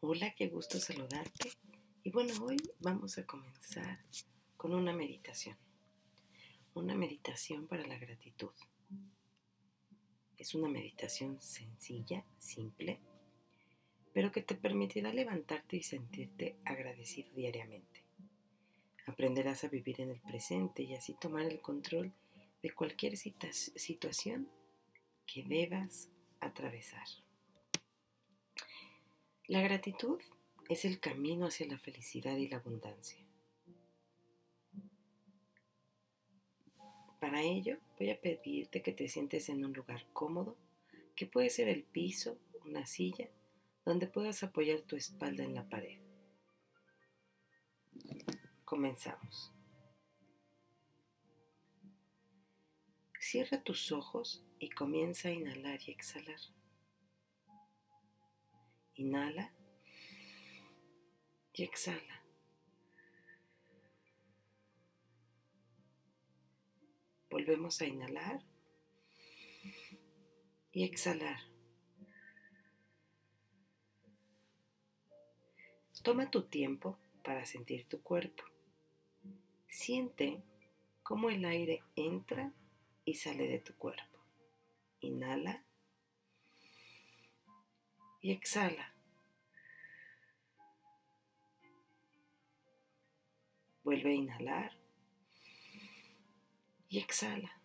Hola, qué gusto saludarte. Y bueno, hoy vamos a comenzar con una meditación. Una meditación para la gratitud. Es una meditación sencilla, simple, pero que te permitirá levantarte y sentirte agradecido diariamente. Aprenderás a vivir en el presente y así tomar el control de cualquier situación que debas atravesar. La gratitud es el camino hacia la felicidad y la abundancia. Para ello voy a pedirte que te sientes en un lugar cómodo, que puede ser el piso, una silla, donde puedas apoyar tu espalda en la pared. Comenzamos. Cierra tus ojos y comienza a inhalar y exhalar. Inhala y exhala. Volvemos a inhalar y exhalar. Toma tu tiempo para sentir tu cuerpo. Siente cómo el aire entra y sale de tu cuerpo. Inhala y exhala. Vuelve a inhalar y exhala.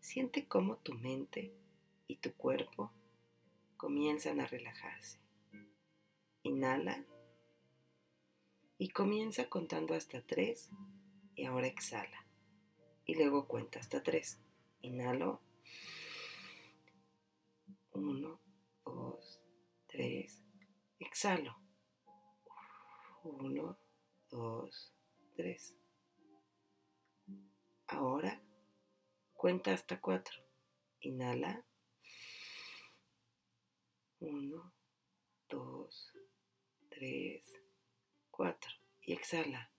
Siente cómo tu mente y tu cuerpo comienzan a relajarse. Inhala y comienza contando hasta tres y ahora exhala. Y luego cuenta hasta tres. Inhalo. Uno, dos, tres. Exhalo. Uno, dos, tres. Ahora cuenta hasta cuatro. Inhala. Uno, dos, tres, cuatro. Y exhala.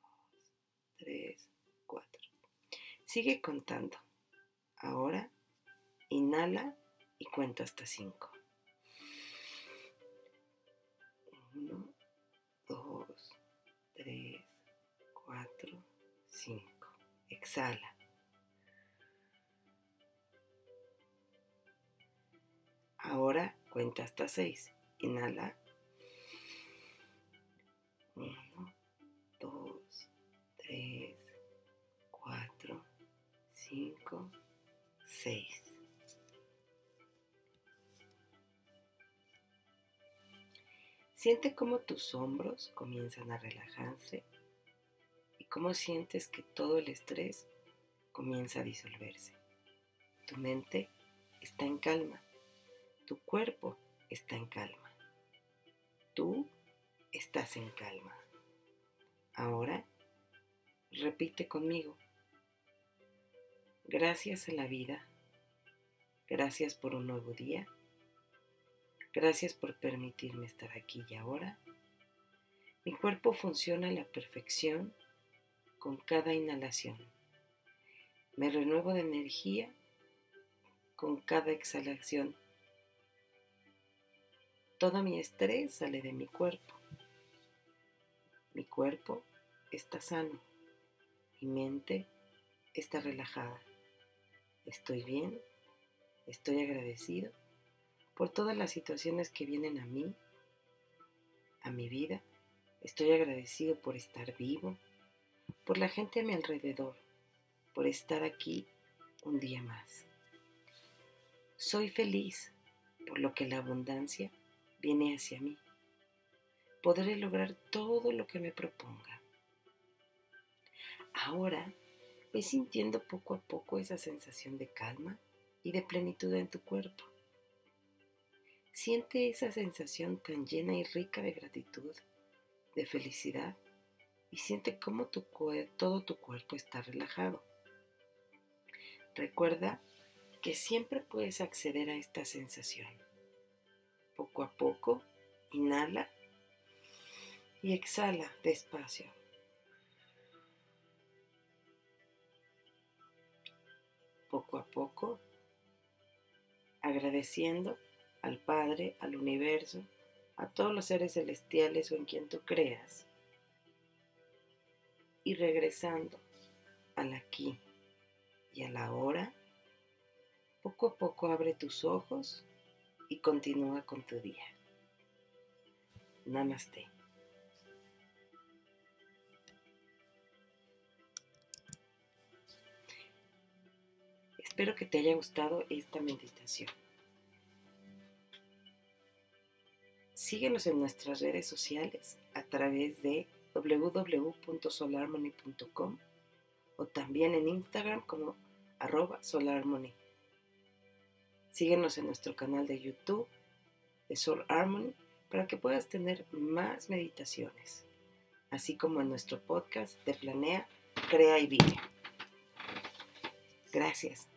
Uno, dos, tres, cuatro. Sigue contando. Ahora inhala y cuenta hasta cinco. Uno, dos, tres, cuatro, cinco. Exhala. Ahora cuenta hasta seis. Inhala. Uno, dos, tres, cuatro, cinco, seis. Siente cómo tus hombros comienzan a relajarse y cómo sientes que todo el estrés comienza a disolverse. Tu mente está en calma, tu cuerpo está en calma, tú estás en calma. Ahora repite conmigo. Gracias a la vida, gracias por un nuevo día Gracias por permitirme estar aquí y ahora. Mi cuerpo funciona a la perfección con cada inhalación. Me renuevo de energía con cada exhalación. Todo mi estrés sale de mi cuerpo. Mi cuerpo está sano. Mi mente está relajada. Estoy bien. Estoy agradecido por todas las situaciones que vienen a mí, a mi vida. Estoy agradecido por estar vivo, por la gente a mi alrededor, por estar aquí un día más. Soy feliz por lo que la abundancia viene hacia mí. Podré lograr todo lo que me proponga. Ahora ve sintiendo poco a poco esa sensación de calma y de plenitud en tu cuerpo. Siente esa sensación tan llena y rica de gratitud, de felicidad, y siente cómo todo tu cuerpo está relajado. Recuerda que siempre puedes acceder a esta sensación. Poco a poco, inhala y exhala despacio. Poco a poco, agradeciendo al Padre, al universo, a todos los seres celestiales o en quien tú creas, y regresando al aquí y a la hora, poco a poco abre tus ojos y continúa con tu día. Namaste. Espero que te haya gustado esta meditación. Síguenos en nuestras redes sociales a través de www.solarmony.com o también en Instagram como arroba solarmony. Síguenos en nuestro canal de YouTube de Soul Harmony para que puedas tener más meditaciones, así como en nuestro podcast de Planea, Crea y Vive. Gracias.